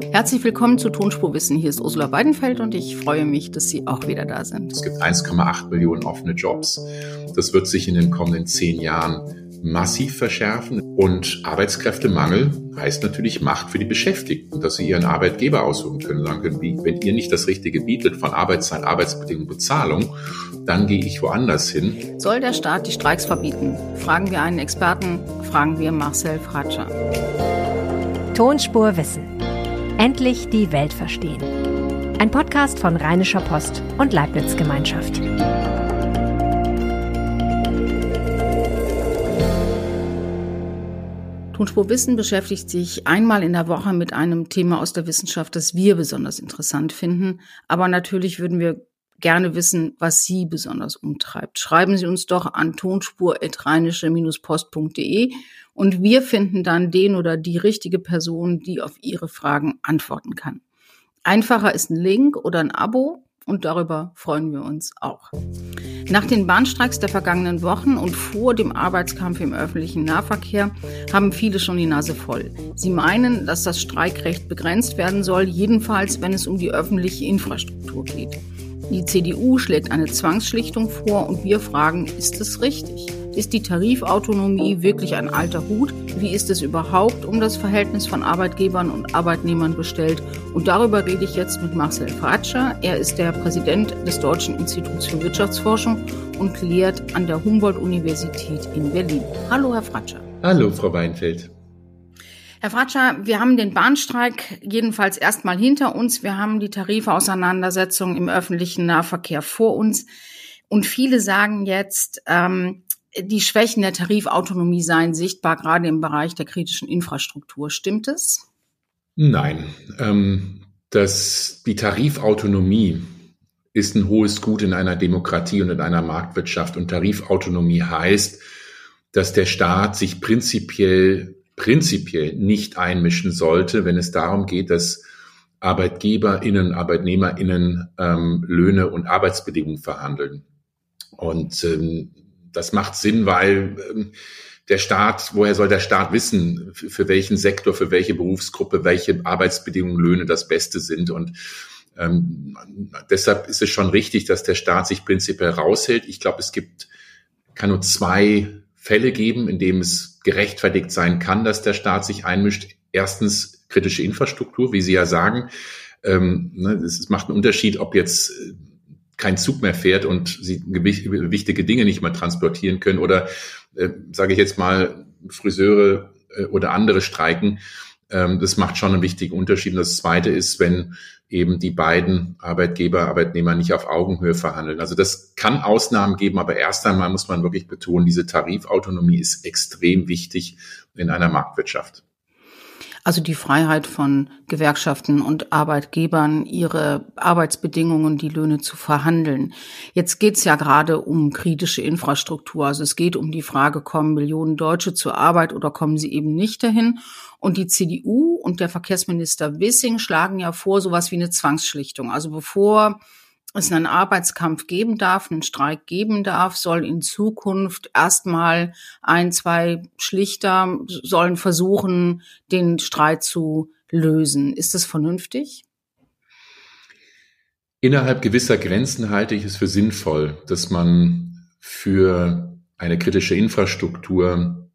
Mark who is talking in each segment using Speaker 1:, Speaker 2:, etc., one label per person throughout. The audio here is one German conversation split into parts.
Speaker 1: Herzlich willkommen zu Tonspurwissen. Hier ist Ursula Weidenfeld und ich freue mich, dass Sie auch wieder da sind.
Speaker 2: Es gibt 1,8 Millionen offene Jobs. Das wird sich in den kommenden zehn Jahren massiv verschärfen. Und Arbeitskräftemangel heißt natürlich Macht für die Beschäftigten, dass sie ihren Arbeitgeber aussuchen können, sagen können, wie, wenn ihr nicht das Richtige bietet von Arbeitszeit, Arbeitsbedingungen, Bezahlung, dann gehe ich woanders hin.
Speaker 1: Soll der Staat die Streiks verbieten? Fragen wir einen Experten, fragen wir Marcel Fratscher.
Speaker 3: Tonspur Wissen. Endlich die Welt verstehen. Ein Podcast von Rheinischer Post und Leibniz Gemeinschaft.
Speaker 1: Tonspur Wissen beschäftigt sich einmal in der Woche mit einem Thema aus der Wissenschaft, das wir besonders interessant finden. Aber natürlich würden wir gerne wissen, was Sie besonders umtreibt. Schreiben Sie uns doch an tonspur.rheinische-post.de und wir finden dann den oder die richtige Person, die auf Ihre Fragen antworten kann. Einfacher ist ein Link oder ein Abo und darüber freuen wir uns auch. Nach den Bahnstreiks der vergangenen Wochen und vor dem Arbeitskampf im öffentlichen Nahverkehr haben viele schon die Nase voll. Sie meinen, dass das Streikrecht begrenzt werden soll, jedenfalls wenn es um die öffentliche Infrastruktur geht. Die CDU schlägt eine Zwangsschlichtung vor und wir fragen, ist es richtig? Ist die Tarifautonomie wirklich ein alter Hut? Wie ist es überhaupt um das Verhältnis von Arbeitgebern und Arbeitnehmern bestellt? Und darüber rede ich jetzt mit Marcel Fratscher. Er ist der Präsident des Deutschen Instituts für Wirtschaftsforschung und lehrt an der Humboldt-Universität in Berlin. Hallo, Herr Fratscher.
Speaker 2: Hallo, Frau Weinfeld.
Speaker 1: Herr Fratscher, wir haben den Bahnstreik jedenfalls erstmal hinter uns. Wir haben die Tarifauseinandersetzung im öffentlichen Nahverkehr vor uns. Und viele sagen jetzt, ähm, die Schwächen der Tarifautonomie seien sichtbar, gerade im Bereich der kritischen Infrastruktur. Stimmt es?
Speaker 2: Nein. Ähm, das, die Tarifautonomie ist ein hohes Gut in einer Demokratie und in einer Marktwirtschaft. Und Tarifautonomie heißt, dass der Staat sich prinzipiell, prinzipiell nicht einmischen sollte, wenn es darum geht, dass ArbeitgeberInnen, ArbeitnehmerInnen ähm, Löhne und Arbeitsbedingungen verhandeln. Und ähm, das macht Sinn, weil ähm, der Staat, woher soll der Staat wissen, für, für, welchen Sektor, für welche Berufsgruppe, welche Arbeitsbedingungen, Löhne das Beste sind? Und ähm, deshalb ist es schon richtig, dass der Staat sich prinzipiell raushält. Ich glaube, es gibt, kann nur zwei Fälle geben, in dem es gerechtfertigt sein kann, dass der Staat sich einmischt. Erstens kritische Infrastruktur, wie Sie ja sagen. Ähm, ne, es macht einen Unterschied, ob jetzt kein Zug mehr fährt und sie wichtige Dinge nicht mehr transportieren können oder äh, sage ich jetzt mal Friseure äh, oder andere streiken. Ähm, das macht schon einen wichtigen Unterschied. Und das Zweite ist, wenn eben die beiden Arbeitgeber, Arbeitnehmer nicht auf Augenhöhe verhandeln. Also das kann Ausnahmen geben, aber erst einmal muss man wirklich betonen, diese Tarifautonomie ist extrem wichtig in einer Marktwirtschaft.
Speaker 1: Also die Freiheit von Gewerkschaften und Arbeitgebern, ihre Arbeitsbedingungen, die Löhne zu verhandeln. Jetzt geht es ja gerade um kritische Infrastruktur. Also es geht um die Frage, kommen Millionen Deutsche zur Arbeit oder kommen sie eben nicht dahin? Und die CDU und der Verkehrsminister Wissing schlagen ja vor, sowas wie eine Zwangsschlichtung. Also bevor es einen Arbeitskampf geben darf, einen Streik geben darf, soll in Zukunft erstmal ein, zwei Schlichter sollen versuchen, den Streit zu lösen. Ist das vernünftig?
Speaker 2: Innerhalb gewisser Grenzen halte ich es für sinnvoll, dass man für eine kritische Infrastruktur,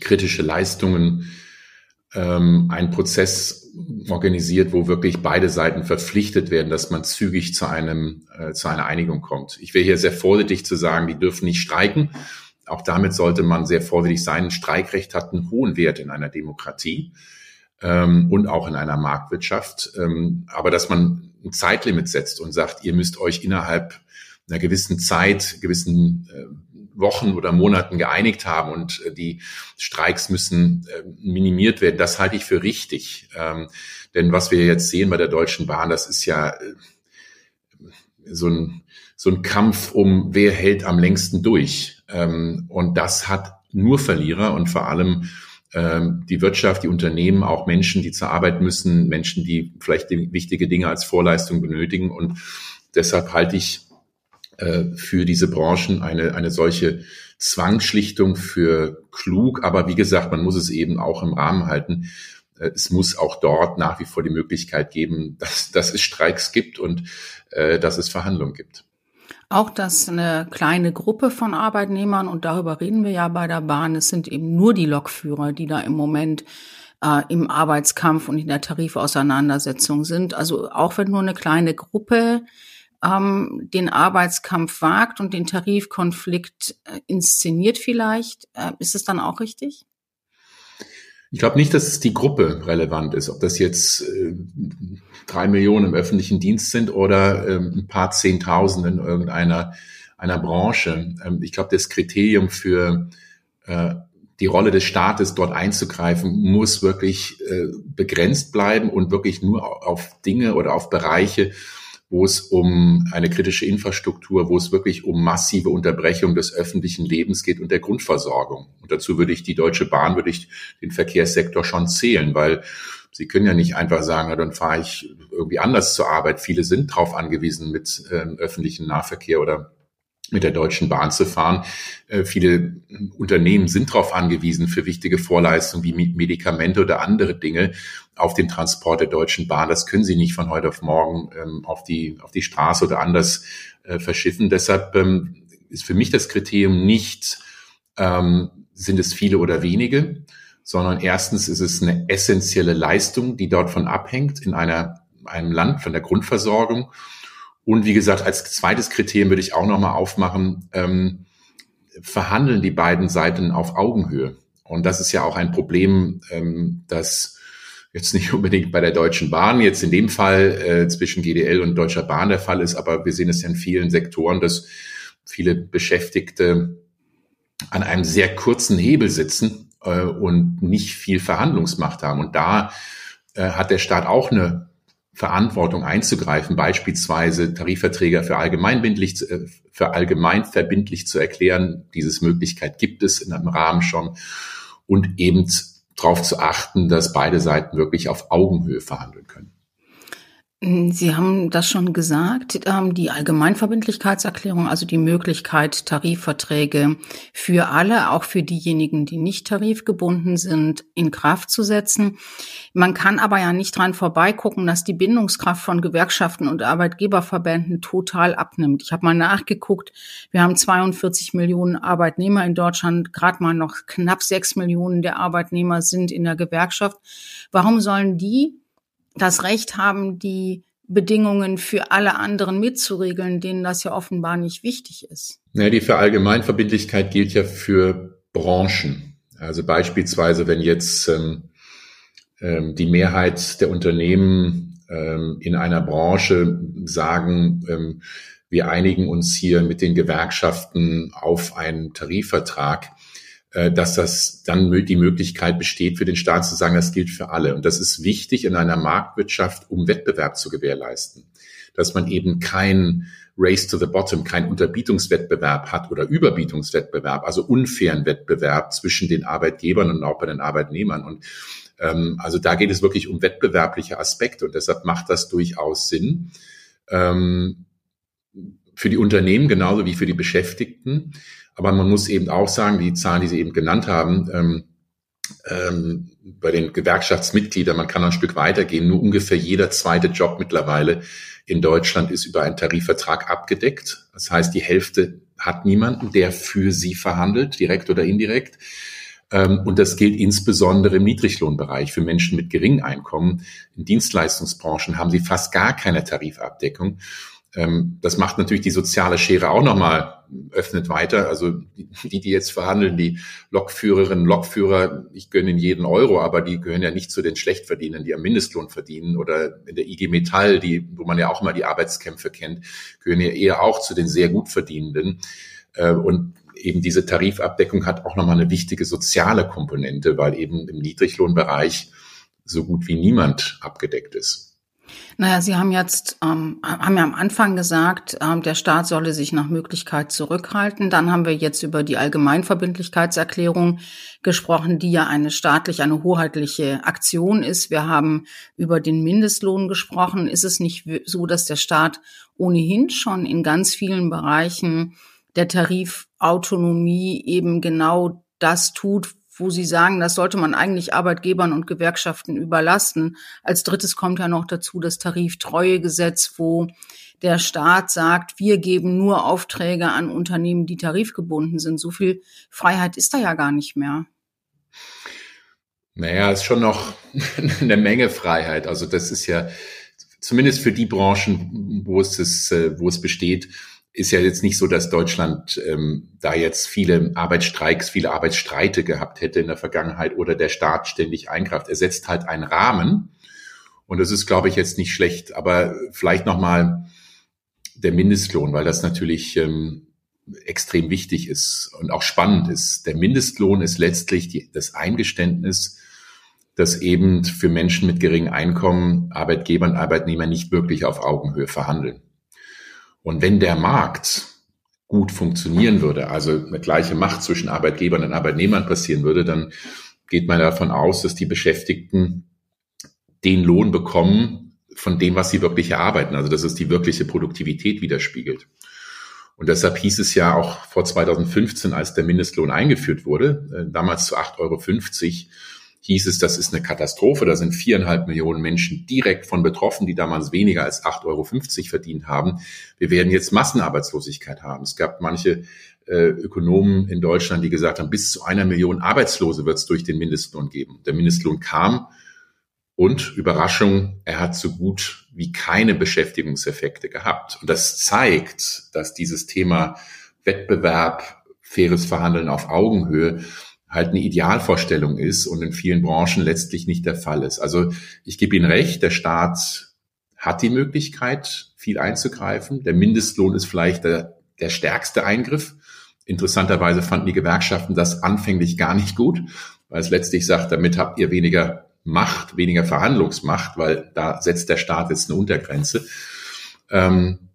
Speaker 2: kritische Leistungen ähm, einen Prozess organisiert, wo wirklich beide Seiten verpflichtet werden, dass man zügig zu einem äh, zu einer Einigung kommt. Ich wäre hier sehr vorsichtig zu sagen, die dürfen nicht streiken. Auch damit sollte man sehr vorsichtig sein. Streikrecht hat einen hohen Wert in einer Demokratie ähm, und auch in einer Marktwirtschaft. Ähm, aber dass man ein Zeitlimit setzt und sagt, ihr müsst euch innerhalb einer gewissen Zeit, gewissen äh, Wochen oder Monaten geeinigt haben und äh, die Streiks müssen äh, minimiert werden. Das halte ich für richtig. Ähm, denn was wir jetzt sehen bei der Deutschen Bahn, das ist ja äh, so ein, so ein Kampf um, wer hält am längsten durch. Ähm, und das hat nur Verlierer und vor allem ähm, die Wirtschaft, die Unternehmen, auch Menschen, die zur Arbeit müssen, Menschen, die vielleicht wichtige Dinge als Vorleistung benötigen. Und deshalb halte ich für diese Branchen eine, eine solche Zwangsschlichtung für klug. Aber wie gesagt, man muss es eben auch im Rahmen halten. äh, es muss auch dort nach wie vor die Möglichkeit geben, dass, dass es Streiks gibt und äh, dass es Verhandlungen gibt.
Speaker 1: Auch dass eine kleine Gruppe von Arbeitnehmern, und darüber reden wir ja bei der Bahn, es sind eben nur die Lokführer, die da im Moment äh, im Arbeitskampf und in der Tarifauseinandersetzung sind. Also auch wenn nur eine kleine Gruppe ähm, den Arbeitskampf wagt und den Tarifkonflikt äh, inszeniert vielleicht, äh, ist es dann auch richtig?
Speaker 2: Ich glaube nicht, dass es die Gruppe relevant ist, ob das jetzt äh, drei Millionen im öffentlichen Dienst sind oder ähm, ein paar Zehntausend in irgendeiner einer Branche. Ähm, ich glaube, das Kriterium für äh, die Rolle des Staates dort einzugreifen, muss wirklich äh, begrenzt bleiben und wirklich nur auf Dinge oder auf Bereiche, wo es um eine kritische Infrastruktur, wo es wirklich um massive Unterbrechung des öffentlichen Lebens geht und der Grundversorgung. Und dazu würde ich die Deutsche Bahn, würde ich den Verkehrssektor schon zählen, weil Sie können ja nicht einfach sagen, dann fahre ich irgendwie anders zur Arbeit. Viele sind darauf angewiesen, mit äh, öffentlichen Nahverkehr oder mit der Deutschen Bahn zu fahren. Äh, viele Unternehmen sind darauf angewiesen, für wichtige Vorleistungen wie Medikamente oder andere Dinge auf den Transport der Deutschen Bahn. Das können sie nicht von heute auf morgen ähm, auf, die, auf die Straße oder anders äh, verschiffen. Deshalb ähm, ist für mich das Kriterium nicht, ähm, sind es viele oder wenige, sondern erstens ist es eine essentielle Leistung, die dort von abhängt in einer, einem Land, von der Grundversorgung. Und wie gesagt, als zweites Kriterium würde ich auch nochmal aufmachen, ähm, verhandeln die beiden Seiten auf Augenhöhe. Und das ist ja auch ein Problem, ähm, das jetzt nicht unbedingt bei der Deutschen Bahn jetzt in dem Fall äh, zwischen GDL und Deutscher Bahn der Fall ist, aber wir sehen es ja in vielen Sektoren, dass viele Beschäftigte an einem sehr kurzen Hebel sitzen äh, und nicht viel Verhandlungsmacht haben. Und da äh, hat der Staat auch eine Verantwortung einzugreifen, beispielsweise Tarifverträge für allgemeinbindlich, äh, für allgemeinverbindlich zu erklären. Dieses Möglichkeit gibt es in einem Rahmen schon und eben darauf zu achten, dass beide Seiten wirklich auf Augenhöhe verhandeln können.
Speaker 1: Sie haben das schon gesagt, ähm, die Allgemeinverbindlichkeitserklärung, also die Möglichkeit, Tarifverträge für alle, auch für diejenigen, die nicht tarifgebunden sind, in Kraft zu setzen. Man kann aber ja nicht dran vorbeigucken, dass die Bindungskraft von Gewerkschaften und Arbeitgeberverbänden total abnimmt. Ich habe mal nachgeguckt, wir haben 42 Millionen Arbeitnehmer in Deutschland, gerade mal noch knapp sechs Millionen der Arbeitnehmer sind in der Gewerkschaft. Warum sollen die das Recht haben, die Bedingungen für alle anderen mitzuregeln, denen das ja offenbar nicht wichtig ist.
Speaker 2: Naja, die Verallgemeinverbindlichkeit gilt ja für Branchen. Also beispielsweise, wenn jetzt ähm, ähm, die Mehrheit der Unternehmen ähm, in einer Branche sagen, ähm, wir einigen uns hier mit den Gewerkschaften auf einen Tarifvertrag, dass das dann die Möglichkeit besteht, für den Staat zu sagen, das gilt für alle. Und das ist wichtig in einer Marktwirtschaft, um Wettbewerb zu gewährleisten. Dass man eben kein Race to the Bottom, kein Unterbietungswettbewerb hat oder Überbietungswettbewerb, also unfairen Wettbewerb zwischen den Arbeitgebern und auch bei den Arbeitnehmern. Und ähm, also da geht es wirklich um wettbewerbliche Aspekte und deshalb macht das durchaus Sinn. Ähm, für die Unternehmen genauso wie für die Beschäftigten. Aber man muss eben auch sagen, die Zahlen, die Sie eben genannt haben, ähm, ähm, bei den Gewerkschaftsmitgliedern, man kann ein Stück weitergehen, nur ungefähr jeder zweite Job mittlerweile in Deutschland ist über einen Tarifvertrag abgedeckt. Das heißt, die Hälfte hat niemanden, der für sie verhandelt, direkt oder indirekt. Ähm, und das gilt insbesondere im Niedriglohnbereich für Menschen mit geringem Einkommen. In Dienstleistungsbranchen haben sie fast gar keine Tarifabdeckung. Ähm, das macht natürlich die soziale Schere auch nochmal, öffnet weiter. Also die, die jetzt verhandeln, die Lokführerinnen, Lokführer, ich gönne ihnen jeden Euro, aber die gehören ja nicht zu den Schlechtverdienern, die am Mindestlohn verdienen oder in der IG Metall, die, wo man ja auch immer die Arbeitskämpfe kennt, gehören ja eher auch zu den sehr gut verdienenden. Äh, und eben diese Tarifabdeckung hat auch nochmal eine wichtige soziale Komponente, weil eben im Niedriglohnbereich so gut wie niemand abgedeckt ist.
Speaker 1: Naja, Sie haben jetzt, ähm, haben ja am Anfang gesagt, ähm, der Staat solle sich nach Möglichkeit zurückhalten. Dann haben wir jetzt über die Allgemeinverbindlichkeitserklärung gesprochen, die ja eine staatlich, eine hoheitliche Aktion ist. Wir haben über den Mindestlohn gesprochen. Ist es nicht so, dass der Staat ohnehin schon in ganz vielen Bereichen der Tarifautonomie eben genau das tut, wo Sie sagen, das sollte man eigentlich Arbeitgebern und Gewerkschaften überlassen. Als drittes kommt ja noch dazu das Tariftreuegesetz, wo der Staat sagt, wir geben nur Aufträge an Unternehmen, die tarifgebunden sind. So viel Freiheit ist da ja gar nicht mehr.
Speaker 2: Naja, ist schon noch eine Menge Freiheit. Also das ist ja zumindest für die Branchen, wo es, ist, äh, wo es besteht, ist ja jetzt nicht so, dass Deutschland ähm, da jetzt viele Arbeitsstreiks, viele Arbeitsstreite gehabt hätte in der Vergangenheit oder der Staat ständig eingreift. Er setzt halt einen Rahmen und das ist, glaube ich, jetzt nicht schlecht. Aber vielleicht nochmal der Mindestlohn, weil das natürlich ähm, extrem wichtig ist und auch spannend ist. Der Mindestlohn ist letztlich die, das Eingeständnis, dass eben für Menschen mit geringem Einkommen Arbeitgeber und Arbeitnehmer nicht wirklich auf Augenhöhe verhandeln. Und wenn der Markt gut funktionieren würde, also eine gleiche Macht zwischen Arbeitgebern und Arbeitnehmern passieren würde, dann geht man davon aus, dass die Beschäftigten den Lohn bekommen von dem, was sie wirklich erarbeiten. Also dass es die wirkliche Produktivität widerspiegelt. Und deshalb hieß es ja auch vor 2015, als der Mindestlohn eingeführt wurde, äh, damals zu 8,50 Euro, hieß es, das ist eine Katastrophe. Da sind viereinhalb Millionen Menschen direkt von betroffen, die damals weniger als 8,50 Euro verdient haben. Wir werden jetzt Massenarbeitslosigkeit haben. Es gab manche äh, Ökonomen in Deutschland, die gesagt haben, bis zu einer Million Arbeitslose wird es durch den Mindestlohn geben. Der Mindestlohn kam und Überraschung, er hat so gut wie keine Beschäftigungseffekte gehabt. Und das zeigt, dass dieses Thema Wettbewerb, faires Verhandeln auf Augenhöhe halt eine Idealvorstellung ist und in vielen Branchen letztlich nicht der Fall ist. Also ich gebe Ihnen recht, der Staat hat die Möglichkeit, viel einzugreifen. Der Mindestlohn ist vielleicht der, der stärkste Eingriff. Interessanterweise fanden die Gewerkschaften das anfänglich gar nicht gut, weil es letztlich sagt, damit habt ihr weniger Macht, weniger Verhandlungsmacht, weil da setzt der Staat jetzt eine Untergrenze. Ähm,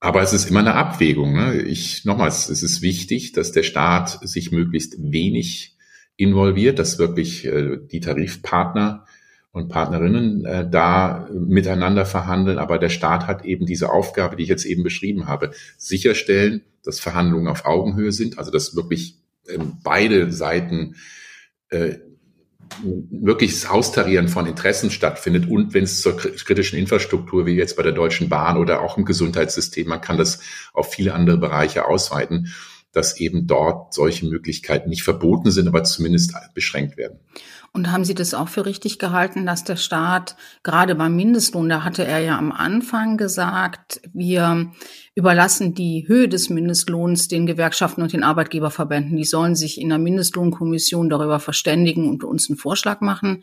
Speaker 2: aber es ist immer eine Abwägung. Ne? Ich nochmals, es ist wichtig, dass der Staat sich möglichst wenig involviert, dass wirklich äh, die Tarifpartner und Partnerinnen äh, da miteinander verhandeln. Aber der Staat hat eben diese Aufgabe, die ich jetzt eben beschrieben habe, sicherstellen, dass Verhandlungen auf Augenhöhe sind, also dass wirklich äh, beide Seiten äh, wirklich das Austarieren von Interessen stattfindet und wenn es zur kritischen Infrastruktur wie jetzt bei der Deutschen Bahn oder auch im Gesundheitssystem, man kann das auf viele andere Bereiche ausweiten, dass eben dort solche Möglichkeiten nicht verboten sind, aber zumindest beschränkt werden.
Speaker 1: Und haben Sie das auch für richtig gehalten, dass der Staat gerade beim Mindestlohn, da hatte er ja am Anfang gesagt, wir überlassen die Höhe des Mindestlohns den Gewerkschaften und den Arbeitgeberverbänden. Die sollen sich in der Mindestlohnkommission darüber verständigen und uns einen Vorschlag machen.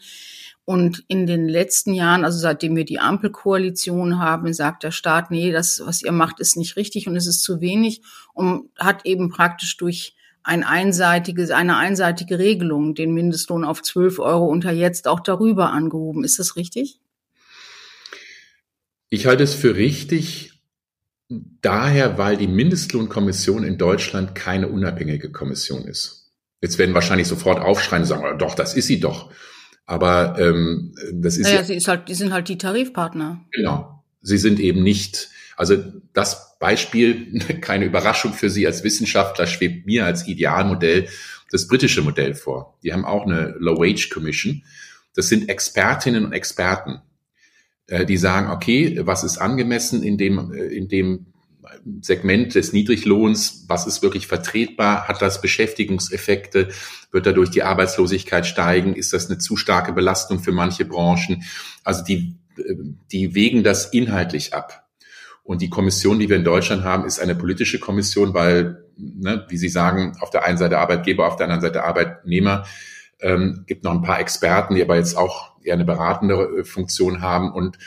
Speaker 1: Und in den letzten Jahren, also seitdem wir die Ampelkoalition haben, sagt der Staat, nee, das, was ihr macht, ist nicht richtig und es ist zu wenig und hat eben praktisch durch ein einseitiges, eine einseitige Regelung, den Mindestlohn auf 12 Euro unter jetzt auch darüber angehoben. Ist das richtig?
Speaker 2: Ich halte es für richtig, daher, weil die Mindestlohnkommission in Deutschland keine unabhängige Kommission ist. Jetzt werden wahrscheinlich sofort aufschreien und sagen, doch, das ist sie doch. Aber ähm, das ist
Speaker 1: naja, ja, sie ist halt, die sind halt die Tarifpartner.
Speaker 2: Genau. Sie sind eben nicht also das Beispiel, keine Überraschung für Sie als Wissenschaftler, schwebt mir als Idealmodell das britische Modell vor. Die haben auch eine Low Wage Commission. Das sind Expertinnen und Experten, äh, die sagen, okay, was ist angemessen in dem, äh, in dem Segment des Niedriglohns, was ist wirklich vertretbar, hat das Beschäftigungseffekte, wird dadurch die Arbeitslosigkeit steigen, ist das eine zu starke Belastung für manche Branchen? Also die, äh, die wägen das inhaltlich ab. Und die Kommission, die wir in Deutschland haben, ist eine politische Kommission, weil, ne, wie Sie sagen, auf der einen Seite Arbeitgeber, auf der anderen Seite Arbeitnehmer, ähm, gibt noch ein paar Experten, die aber jetzt auch eher eine beratende äh, Funktion haben. Und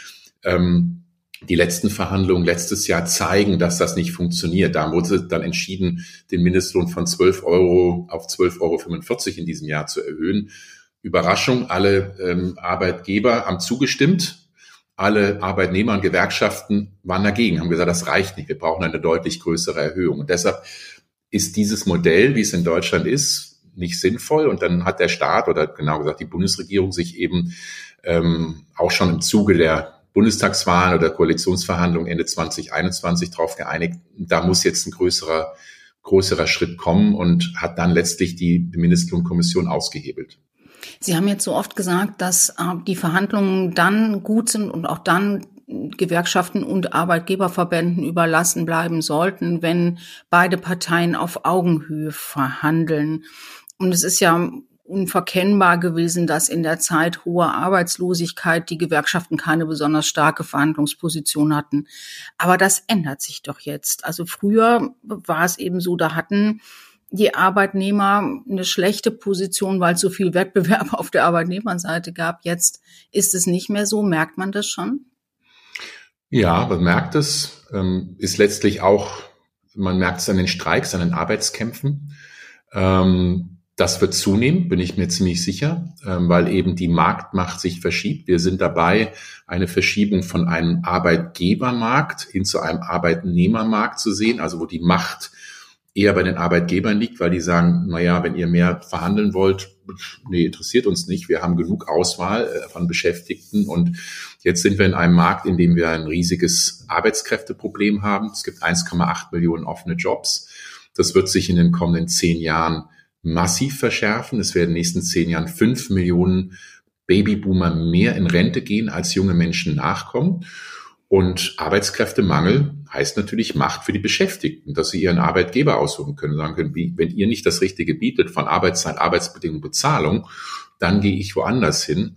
Speaker 2: ähm, die letzten Verhandlungen letztes Jahr zeigen, dass das nicht funktioniert. Da wurde dann entschieden, den Mindestlohn von 12 Euro auf 12,45 Euro in diesem Jahr zu erhöhen. Überraschung, alle ähm, Arbeitgeber haben zugestimmt alle Arbeitnehmer und Gewerkschaften waren dagegen, haben gesagt, das reicht nicht, wir brauchen eine deutlich größere Erhöhung. Und deshalb ist dieses Modell, wie es in Deutschland ist, nicht sinnvoll. Und dann hat der Staat oder genau gesagt die Bundesregierung sich eben ähm, auch schon im Zuge der Bundestagswahlen oder Koalitionsverhandlungen Ende 2021 darauf geeinigt, da muss jetzt ein größerer größerer Schritt kommen und hat dann letztlich die Mindestlohnkommission ausgehebelt.
Speaker 1: Sie haben jetzt so oft gesagt, dass äh, die Verhandlungen dann gut sind und auch dann Gewerkschaften und Arbeitgeberverbänden überlassen bleiben sollten, wenn beide Parteien auf Augenhöhe verhandeln. Und es ist ja unverkennbar gewesen, dass in der Zeit hoher Arbeitslosigkeit die Gewerkschaften keine besonders starke Verhandlungsposition hatten. Aber das ändert sich doch jetzt. Also früher war es eben so, da hatten die Arbeitnehmer eine schlechte Position, weil es so viel Wettbewerb auf der Arbeitnehmerseite gab. Jetzt ist es nicht mehr so. Merkt man das schon?
Speaker 2: Ja, man merkt es. Ähm, ist letztlich auch, man merkt es an den Streiks, an den Arbeitskämpfen. Ähm, das wird zunehmen, bin ich mir ziemlich sicher, ähm, weil eben die Marktmacht sich verschiebt. Wir sind dabei, eine Verschiebung von einem Arbeitgebermarkt hin zu einem Arbeitnehmermarkt zu sehen, also wo die Macht eher bei den Arbeitgebern liegt, weil die sagen, na ja, wenn ihr mehr verhandeln wollt, nee, interessiert uns nicht. Wir haben genug Auswahl äh, von Beschäftigten und jetzt sind wir in einem Markt, in dem wir ein riesiges Arbeitskräfteproblem haben. Es gibt 1,8 Millionen offene Jobs. Das wird sich in den kommenden zehn Jahren massiv verschärfen. Es werden in den nächsten zehn Jahren fünf Millionen Babyboomer mehr in Rente gehen, als junge Menschen nachkommen. Und Arbeitskräftemangel heißt natürlich Macht für die Beschäftigten, dass sie ihren Arbeitgeber aussuchen können, sagen können, wenn ihr nicht das Richtige bietet von Arbeitszeit, Arbeitsbedingungen, Bezahlung, dann gehe ich woanders hin.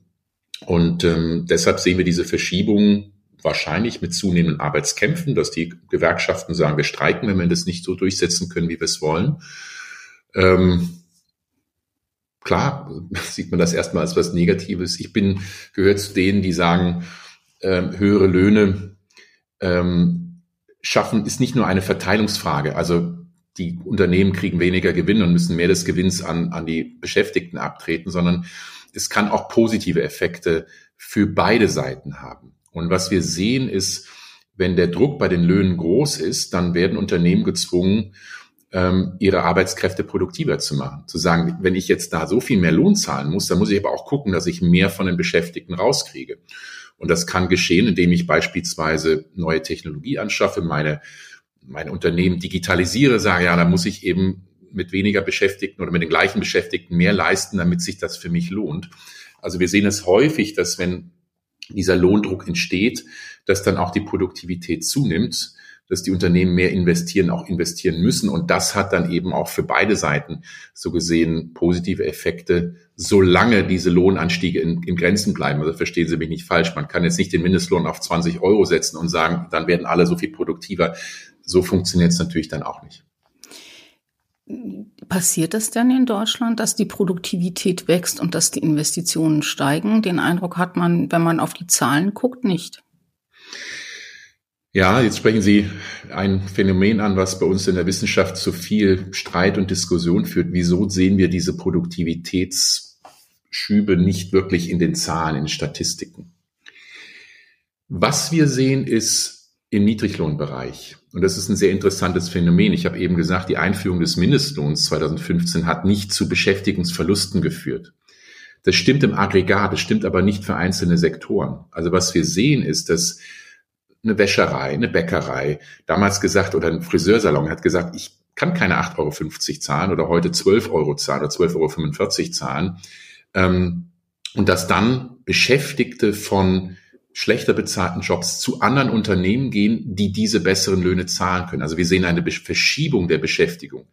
Speaker 2: Und ähm, deshalb sehen wir diese Verschiebung wahrscheinlich mit zunehmenden Arbeitskämpfen, dass die Gewerkschaften sagen, wir streiken, wenn wir das nicht so durchsetzen können, wie wir es wollen. Ähm, klar sieht man das erstmal als was Negatives. Ich bin gehört zu denen, die sagen, ähm, höhere Löhne ähm, schaffen ist nicht nur eine Verteilungsfrage. Also die Unternehmen kriegen weniger Gewinn und müssen mehr des Gewinns an, an die Beschäftigten abtreten, sondern es kann auch positive Effekte für beide Seiten haben. Und was wir sehen ist, wenn der Druck bei den Löhnen groß ist, dann werden Unternehmen gezwungen, ähm, ihre Arbeitskräfte produktiver zu machen. Zu sagen, wenn ich jetzt da so viel mehr Lohn zahlen muss, dann muss ich aber auch gucken, dass ich mehr von den Beschäftigten rauskriege. Und das kann geschehen, indem ich beispielsweise neue Technologie anschaffe, meine, meine Unternehmen digitalisiere, sage, ja, da muss ich eben mit weniger Beschäftigten oder mit den gleichen Beschäftigten mehr leisten, damit sich das für mich lohnt. Also wir sehen es häufig, dass wenn dieser Lohndruck entsteht, dass dann auch die Produktivität zunimmt dass die Unternehmen mehr investieren, auch investieren müssen. Und das hat dann eben auch für beide Seiten so gesehen positive Effekte, solange diese Lohnanstiege in, in Grenzen bleiben. Also verstehen Sie mich nicht falsch. Man kann jetzt nicht den Mindestlohn auf 20 Euro setzen und sagen, dann werden alle so viel produktiver. So funktioniert es natürlich dann auch nicht.
Speaker 1: Passiert das denn in Deutschland, dass die Produktivität wächst und dass die Investitionen steigen? Den Eindruck hat man, wenn man auf die Zahlen guckt, nicht.
Speaker 2: Ja, jetzt sprechen Sie ein Phänomen an, was bei uns in der Wissenschaft zu viel Streit und Diskussion führt. Wieso sehen wir diese Produktivitätsschübe nicht wirklich in den Zahlen, in Statistiken? Was wir sehen, ist im Niedriglohnbereich. Und das ist ein sehr interessantes Phänomen. Ich habe eben gesagt, die Einführung des Mindestlohns 2015 hat nicht zu Beschäftigungsverlusten geführt. Das stimmt im Aggregat, das stimmt aber nicht für einzelne Sektoren. Also was wir sehen ist, dass eine Wäscherei, eine Bäckerei, damals gesagt, oder ein Friseursalon hat gesagt, ich kann keine 8,50 Euro zahlen oder heute 12 Euro zahlen oder 12,45 Euro zahlen. Ähm, und dass dann Beschäftigte von schlechter bezahlten Jobs zu anderen Unternehmen gehen, die diese besseren Löhne zahlen können. Also wir sehen eine Verschiebung der Beschäftigung.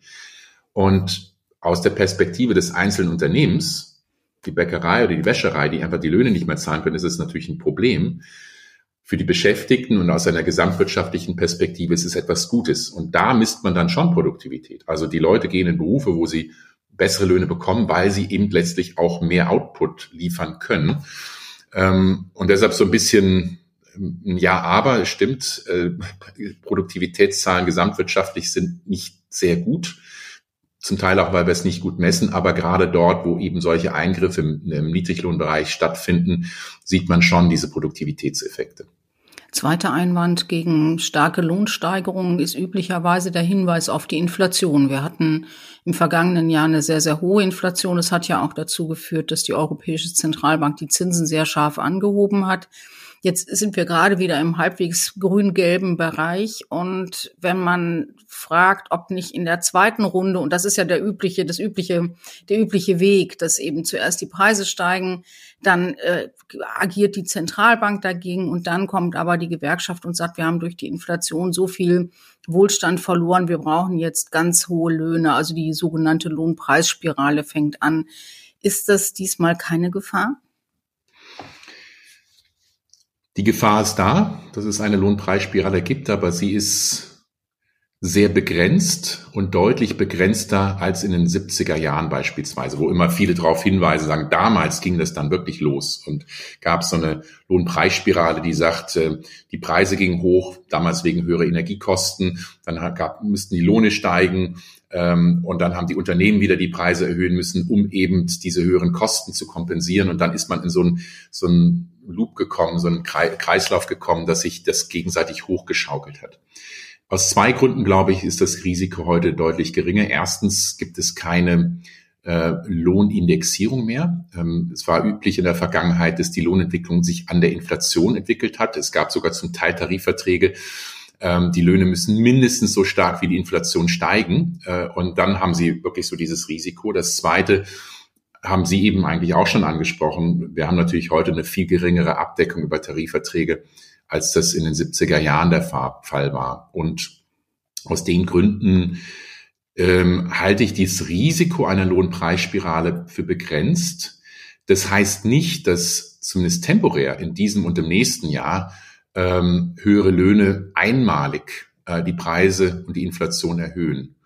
Speaker 2: Und aus der Perspektive des einzelnen Unternehmens, die Bäckerei oder die Wäscherei, die einfach die Löhne nicht mehr zahlen können, ist es natürlich ein Problem für die Beschäftigten und aus einer gesamtwirtschaftlichen Perspektive ist es etwas Gutes. Und da misst man dann schon Produktivität. Also die Leute gehen in Berufe, wo sie bessere Löhne bekommen, weil sie eben letztlich auch mehr Output liefern können. Ähm, und deshalb so ein bisschen ähm, ja, aber es stimmt, äh, Produktivitätszahlen gesamtwirtschaftlich sind nicht sehr gut. Zum Teil auch, weil wir es nicht gut messen, aber gerade dort, wo eben solche Eingriffe im, im Niedriglohnbereich stattfinden, sieht man schon diese Produktivitätseffekte.
Speaker 1: Zweiter Einwand gegen starke Lohnsteigerungen ist üblicherweise der Hinweis auf die Inflation. Wir hatten im vergangenen Jahr eine sehr, sehr hohe Inflation. Es hat ja auch dazu geführt, dass die Europäische Zentralbank die Zinsen sehr scharf angehoben hat. Jetzt sind wir gerade wieder im halbwegs grün-gelben Bereich. Und wenn man fragt, ob nicht in der zweiten Runde, und das ist ja der übliche, das übliche, der übliche Weg, dass eben zuerst die Preise steigen, dann äh, agiert die Zentralbank dagegen und dann kommt aber die Gewerkschaft und sagt, wir haben durch die Inflation so viel Wohlstand verloren, wir brauchen jetzt ganz hohe Löhne, also die sogenannte Lohnpreisspirale fängt an. Ist das diesmal keine Gefahr?
Speaker 2: Die Gefahr ist da, dass es eine Lohnpreisspirale gibt, aber sie ist sehr begrenzt und deutlich begrenzter als in den 70er Jahren beispielsweise, wo immer viele darauf hinweisen, sagen, damals ging das dann wirklich los und gab so eine Lohnpreisspirale, die sagt, äh, die Preise gingen hoch, damals wegen höherer Energiekosten, dann gab, müssten die Lohne steigen ähm, und dann haben die Unternehmen wieder die Preise erhöhen müssen, um eben diese höheren Kosten zu kompensieren und dann ist man in so ein, so ein Loop gekommen, so einen Kreislauf gekommen, dass sich das gegenseitig hochgeschaukelt hat. Aus zwei Gründen, glaube ich, ist das Risiko heute deutlich geringer. Erstens gibt es keine äh, Lohnindexierung mehr. Ähm, es war üblich in der Vergangenheit, dass die Lohnentwicklung sich an der Inflation entwickelt hat. Es gab sogar zum Teil Tarifverträge. Ähm, die Löhne müssen mindestens so stark wie die Inflation steigen. Äh, und dann haben sie wirklich so dieses Risiko. Das zweite, haben Sie eben eigentlich auch schon angesprochen. Wir haben natürlich heute eine viel geringere Abdeckung über Tarifverträge, als das in den 70er Jahren der Fall war. Und aus den Gründen ähm, halte ich dieses Risiko einer Lohnpreisspirale für begrenzt. Das heißt nicht, dass zumindest temporär in diesem und im nächsten Jahr ähm, höhere Löhne einmalig äh, die Preise und die Inflation erhöhen.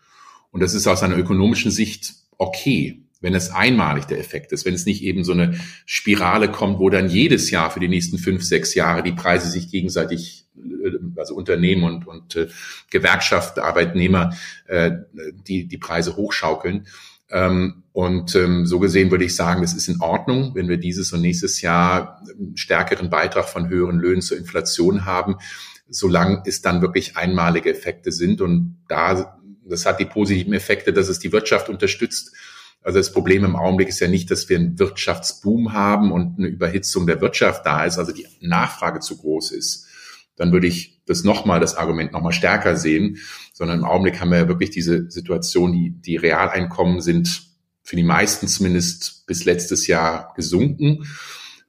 Speaker 2: Und das ist aus einer ökonomischen Sicht okay wenn es einmalig der Effekt ist, wenn es nicht eben so eine Spirale kommt, wo dann jedes Jahr für die nächsten fünf, sechs Jahre die Preise sich gegenseitig, äh, also Unternehmen und, und äh, Gewerkschaften, Arbeitnehmer, äh, die, die Preise hochschaukeln. Ähm, und ähm, so gesehen würde ich sagen, das ist in Ordnung, wenn wir dieses und nächstes Jahr einen stärkeren Beitrag von höheren Löhnen zur Inflation haben, solange es dann wirklich einmalige Effekte sind. Und da, das hat die positiven Effekte, dass es die Wirtschaft unterstützt also das Problem im Augenblick ist ja nicht, dass wir einen Wirtschaftsboom haben und eine Überhitzung der Wirtschaft da ist, also die Nachfrage zu groß ist. Dann würde ich das nochmal, das Argument nochmal stärker sehen, sondern im Augenblick haben wir ja wirklich diese Situation, die, die Realeinkommen sind für die meisten zumindest bis letztes Jahr gesunken.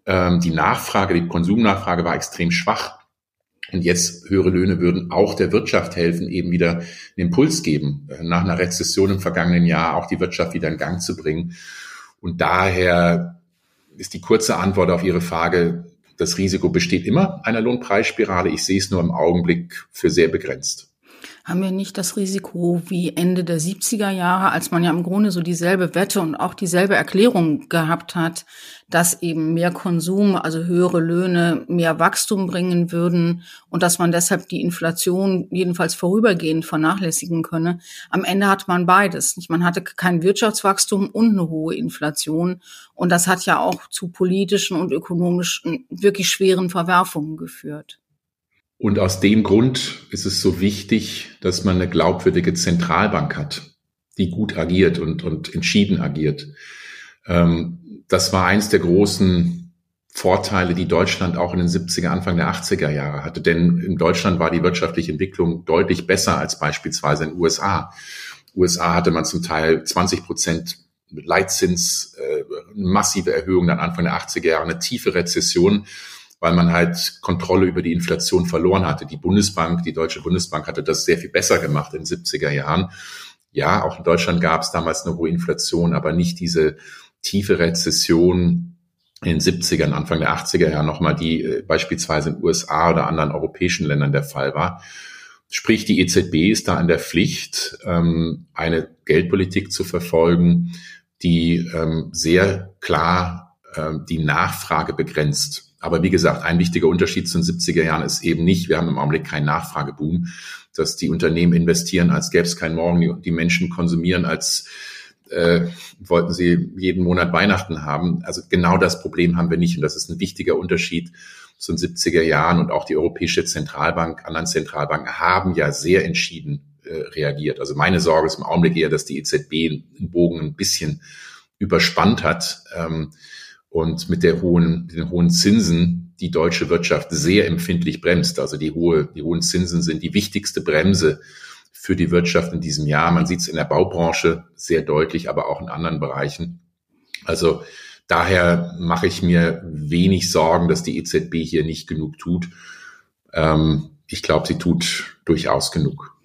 Speaker 2: Ähm, die Nachfrage, die Konsumnachfrage war extrem schwach. Und jetzt höhere Löhne würden auch der Wirtschaft helfen, eben wieder einen Impuls geben, äh, nach einer Rezession im vergangenen Jahr auch die Wirtschaft wieder in Gang zu bringen. Und daher ist die kurze Antwort auf Ihre Frage, das Risiko besteht immer einer Lohnpreisspirale. Ich sehe es nur im Augenblick für sehr begrenzt
Speaker 1: haben wir nicht das Risiko wie Ende der 70er Jahre, als man ja im Grunde so dieselbe Wette und auch dieselbe Erklärung gehabt hat, dass eben mehr Konsum, also höhere Löhne, mehr Wachstum bringen würden und dass man deshalb die Inflation jedenfalls vorübergehend vernachlässigen könne. Am Ende hat man beides. Man hatte kein Wirtschaftswachstum und eine hohe Inflation. Und das hat ja auch zu politischen und ökonomischen wirklich schweren Verwerfungen geführt.
Speaker 2: Und aus dem Grund ist es so wichtig, dass man eine glaubwürdige Zentralbank hat, die gut agiert und, und entschieden agiert. Ähm, das war eins der großen Vorteile, die Deutschland auch in den 70er, Anfang der 80er Jahre hatte. Denn in Deutschland war die wirtschaftliche Entwicklung deutlich besser als beispielsweise in den USA. USA hatte man zum Teil 20 Prozent Leitzins, äh, massive Erhöhung dann Anfang der 80er Jahre, eine tiefe Rezession weil man halt Kontrolle über die Inflation verloren hatte. Die Bundesbank, die Deutsche Bundesbank hatte das sehr viel besser gemacht in den 70er Jahren. Ja, auch in Deutschland gab es damals eine hohe Inflation, aber nicht diese tiefe Rezession in den 70ern, Anfang der 80er Jahre nochmal, die äh, beispielsweise in den USA oder anderen europäischen Ländern der Fall war. Sprich, die EZB ist da in der Pflicht, ähm, eine Geldpolitik zu verfolgen, die ähm, sehr klar ähm, die Nachfrage begrenzt. Aber wie gesagt, ein wichtiger Unterschied zu den 70er Jahren ist eben nicht, wir haben im Augenblick keinen Nachfrageboom, dass die Unternehmen investieren, als gäbe es keinen Morgen, die Menschen konsumieren, als äh, wollten sie jeden Monat Weihnachten haben. Also genau das Problem haben wir nicht und das ist ein wichtiger Unterschied zu den 70er Jahren und auch die Europäische Zentralbank, anderen Zentralbanken haben ja sehr entschieden äh, reagiert. Also meine Sorge ist im Augenblick eher, dass die EZB den Bogen ein bisschen überspannt hat. Ähm, und mit der hohen, den hohen Zinsen die deutsche Wirtschaft sehr empfindlich bremst. Also die, hohe, die hohen Zinsen sind die wichtigste Bremse für die Wirtschaft in diesem Jahr. Man sieht es in der Baubranche sehr deutlich, aber auch in anderen Bereichen. Also daher mache ich mir wenig Sorgen, dass die EZB hier nicht genug tut. Ähm, ich glaube, sie tut durchaus genug.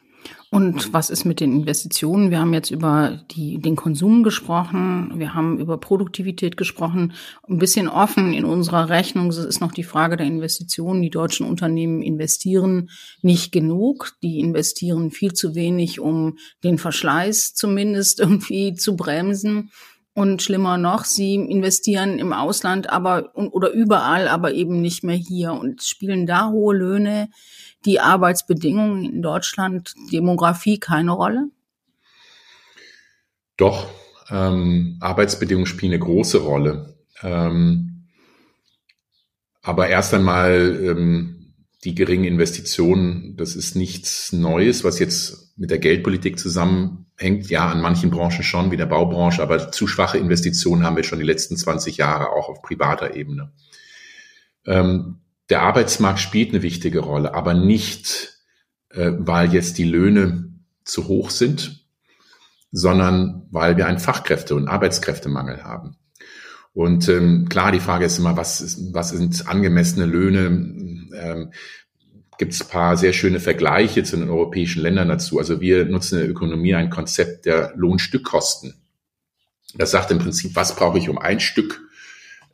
Speaker 1: Und was ist mit den Investitionen? Wir haben jetzt über die, den Konsum gesprochen, wir haben über Produktivität gesprochen. Ein bisschen offen in unserer Rechnung ist noch die Frage der Investitionen. Die deutschen Unternehmen investieren nicht genug. Die investieren viel zu wenig, um den Verschleiß zumindest irgendwie zu bremsen. Und schlimmer noch, sie investieren im Ausland aber oder überall, aber eben nicht mehr hier und spielen da hohe Löhne die Arbeitsbedingungen in Deutschland, Demografie keine Rolle?
Speaker 2: Doch, ähm, Arbeitsbedingungen spielen eine große Rolle. Ähm, aber erst einmal ähm, die geringen Investitionen, das ist nichts Neues, was jetzt mit der Geldpolitik zusammenhängt. Ja, an manchen Branchen schon, wie der Baubranche, aber zu schwache Investitionen haben wir schon die letzten 20 Jahre auch auf privater Ebene. Ähm, der Arbeitsmarkt spielt eine wichtige Rolle, aber nicht, äh, weil jetzt die Löhne zu hoch sind, sondern weil wir einen Fachkräfte- und Arbeitskräftemangel haben. Und ähm, klar, die Frage ist immer, was, was sind angemessene Löhne? Ähm, Gibt es paar sehr schöne Vergleiche zu den europäischen Ländern dazu. Also wir nutzen in der Ökonomie ein Konzept der Lohnstückkosten. Das sagt im Prinzip, was brauche ich, um ein Stück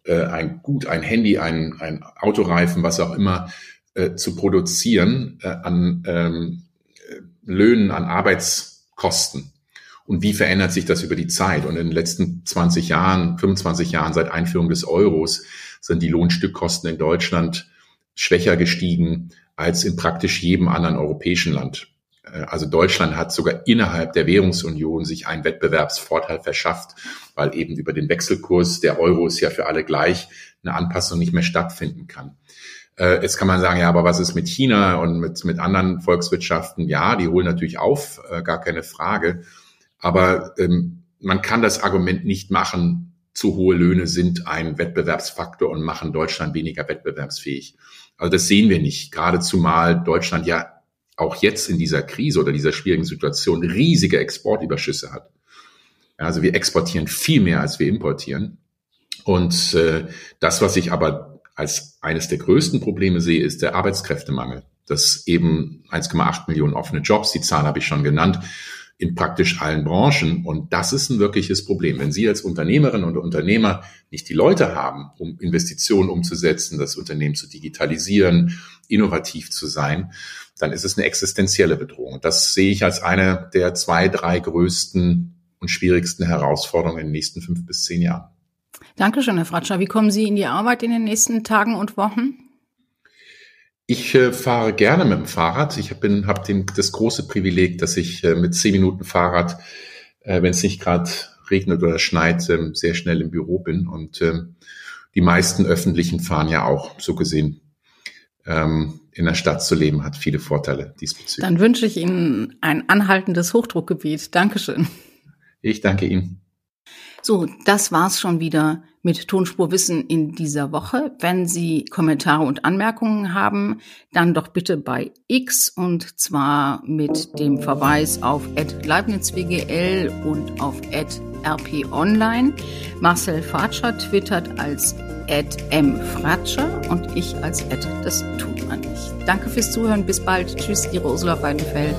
Speaker 2: äh, ein Gut, ein Handy, ein, ein Autoreifen, was auch immer, äh, zu produzieren äh, an ähm, Löhnen, an Arbeitskosten. Und wie verändert sich das über die Zeit? Und in den letzten 20 Jahren, 25 Jahren seit Einführung des Euros sind die Lohnstückkosten in Deutschland schwächer gestiegen als in praktisch jedem anderen europäischen Land. Äh, also Deutschland hat sogar innerhalb der Währungsunion sich einen Wettbewerbsvorteil verschafft, weil eben über den Wechselkurs, der Euro ist ja für alle gleich, eine Anpassung nicht mehr stattfinden kann. Äh, jetzt kann man sagen, ja, aber was ist mit China und mit, mit anderen Volkswirtschaften? Ja, die holen natürlich auf, äh, gar keine Frage. Aber ähm, man kann das Argument nicht machen, zu hohe Löhne sind ein Wettbewerbsfaktor und machen Deutschland weniger wettbewerbsfähig. Also das sehen wir nicht, gerade zumal Deutschland ja auch jetzt in dieser Krise oder dieser schwierigen Situation riesige Exportüberschüsse hat. Also wir exportieren viel mehr, als wir importieren. Und äh, das, was ich aber als eines der größten Probleme sehe, ist der Arbeitskräftemangel. Das eben 1,8 Millionen offene Jobs, die Zahl habe ich schon genannt, in praktisch allen Branchen. Und das ist ein wirkliches Problem. Wenn Sie als Unternehmerin und Unternehmer nicht die Leute haben, um Investitionen umzusetzen, das Unternehmen zu digitalisieren, innovativ zu sein, dann ist es eine existenzielle Bedrohung. Das sehe ich als eine der zwei, drei größten und schwierigsten Herausforderungen in den nächsten fünf bis zehn Jahren.
Speaker 1: Dankeschön, Herr Fratscher. Wie kommen Sie in die Arbeit in den nächsten Tagen und Wochen?
Speaker 2: Ich äh, fahre gerne mit dem Fahrrad. Ich habe hab das große Privileg, dass ich äh, mit zehn Minuten Fahrrad, äh, wenn es nicht gerade regnet oder schneit, ähm, sehr schnell im Büro bin. Und ähm, die meisten öffentlichen fahren ja auch so gesehen. Ähm, in der Stadt zu leben hat viele Vorteile diesbezüglich.
Speaker 1: Dann wünsche ich Ihnen ein anhaltendes Hochdruckgebiet. Dankeschön.
Speaker 2: Ich danke Ihnen.
Speaker 1: So, das war's schon wieder mit Tonspurwissen in dieser Woche. Wenn Sie Kommentare und Anmerkungen haben, dann doch bitte bei X und zwar mit dem Verweis auf @leibnizwgl und auf @rponline. Marcel Fatscher twittert als @mfratscher und ich als das tut man nicht. Danke fürs Zuhören, bis bald. Tschüss, Ihre Ursula Weidenfeld.